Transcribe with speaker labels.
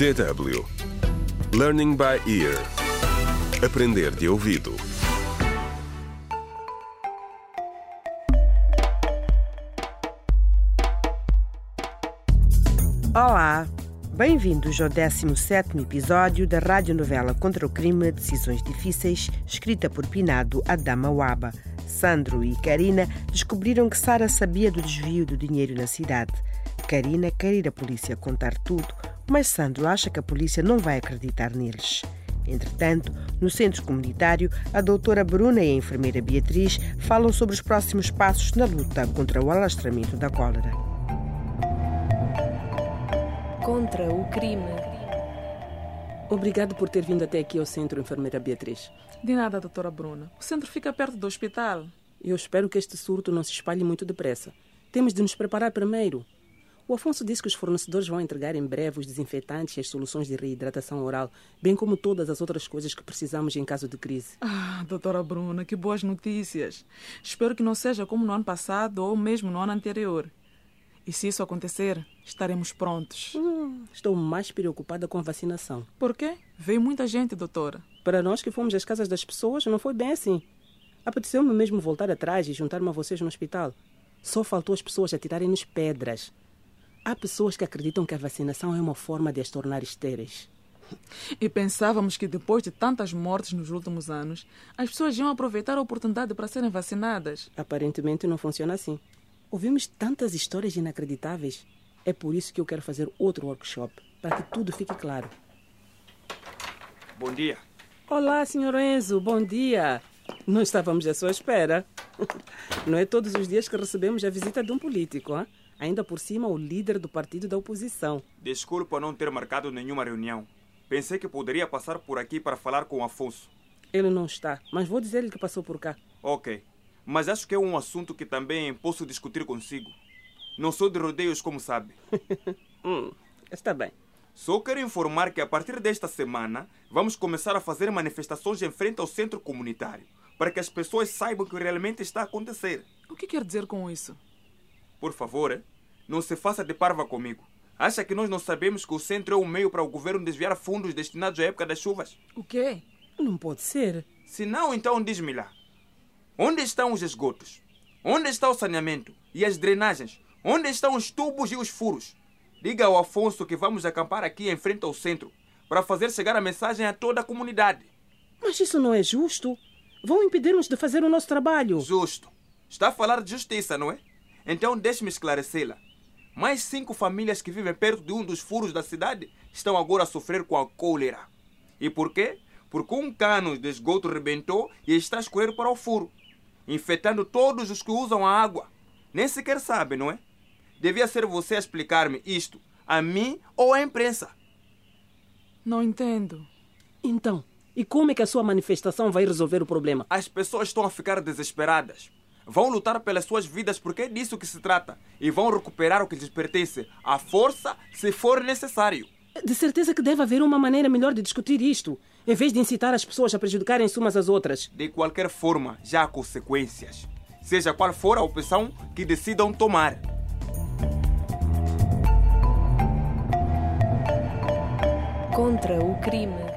Speaker 1: DW Learning by Ear Aprender de ouvido
Speaker 2: Olá, bem-vindos ao 17º episódio da radionovela Contra o Crime Decisões Difíceis, escrita por Pinado Adama Waba. Sandro e Karina descobriram que Sara sabia do desvio do dinheiro na cidade. Karina quer ir à polícia contar tudo, mas Sandro acha que a polícia não vai acreditar neles. Entretanto, no centro comunitário, a doutora Bruna e a enfermeira Beatriz falam sobre os próximos passos na luta contra o alastramento da cólera.
Speaker 3: Contra o crime.
Speaker 4: Obrigado por ter vindo até aqui ao centro, enfermeira Beatriz.
Speaker 5: De nada, doutora Bruna. O centro fica perto do hospital.
Speaker 4: Eu espero que este surto não se espalhe muito depressa. Temos de nos preparar primeiro. O Afonso disse que os fornecedores vão entregar em breve os desinfetantes e as soluções de reidratação oral, bem como todas as outras coisas que precisamos em caso de crise.
Speaker 5: Ah, doutora Bruna, que boas notícias. Espero que não seja como no ano passado ou mesmo no ano anterior. E se isso acontecer, estaremos prontos.
Speaker 4: Hum, estou mais preocupada com a vacinação.
Speaker 5: Por quê? Veio muita gente, doutora.
Speaker 4: Para nós que fomos às casas das pessoas, não foi bem assim. Apeteceu-me mesmo voltar atrás e juntar-me a vocês no hospital. Só faltou as pessoas atirarem-nos pedras. Há pessoas que acreditam que a vacinação é uma forma de as tornar estéreis.
Speaker 5: E pensávamos que depois de tantas mortes nos últimos anos, as pessoas iam aproveitar a oportunidade para serem vacinadas.
Speaker 4: Aparentemente não funciona assim. Ouvimos tantas histórias inacreditáveis. É por isso que eu quero fazer outro workshop, para que tudo fique claro.
Speaker 6: Bom dia.
Speaker 4: Olá, Sr. Enzo, bom dia. Não estávamos à sua espera. Não é todos os dias que recebemos a visita de um político, hein? ainda por cima o líder do partido da oposição.
Speaker 6: Desculpa não ter marcado nenhuma reunião. Pensei que poderia passar por aqui para falar com o Afonso.
Speaker 4: Ele não está, mas vou dizer-lhe que passou por cá.
Speaker 6: Ok, mas acho que é um assunto que também posso discutir consigo. Não sou de rodeios, como sabe.
Speaker 4: hum, está bem.
Speaker 6: Só quero informar que a partir desta semana vamos começar a fazer manifestações em frente ao centro comunitário, para que as pessoas saibam o que realmente está a acontecer.
Speaker 5: O que quer dizer com isso?
Speaker 6: Por favor, não se faça de parva comigo. Acha que nós não sabemos que o centro é um meio para o governo desviar fundos destinados à época das chuvas?
Speaker 5: O quê?
Speaker 4: Não pode ser.
Speaker 6: Se não, então diz-me lá. Onde estão os esgotos? Onde está o saneamento e as drenagens? Onde estão os tubos e os furos? Diga ao Afonso que vamos acampar aqui em frente ao centro para fazer chegar a mensagem a toda a comunidade.
Speaker 4: Mas isso não é justo. Vão impedir-nos de fazer o nosso trabalho.
Speaker 6: Justo. Está a falar de justiça, não é? Então deixe-me esclarecê-la. Mais cinco famílias que vivem perto de um dos furos da cidade estão agora a sofrer com a cólera. E por quê? Porque um cano de esgoto rebentou e está a escorrer para o furo, infectando todos os que usam a água. Nem sequer sabe, não é? Devia ser você a explicar-me isto, a mim ou à imprensa.
Speaker 5: Não entendo.
Speaker 4: Então, e como é que a sua manifestação vai resolver o problema?
Speaker 6: As pessoas estão a ficar desesperadas. Vão lutar pelas suas vidas porque é disso que se trata. E vão recuperar o que lhes pertence, à força, se for necessário.
Speaker 4: De certeza que deve haver uma maneira melhor de discutir isto, em vez de incitar as pessoas a prejudicarem-se umas às outras.
Speaker 6: De qualquer forma, já há consequências. Seja qual for a opção que decidam tomar.
Speaker 3: Contra o crime.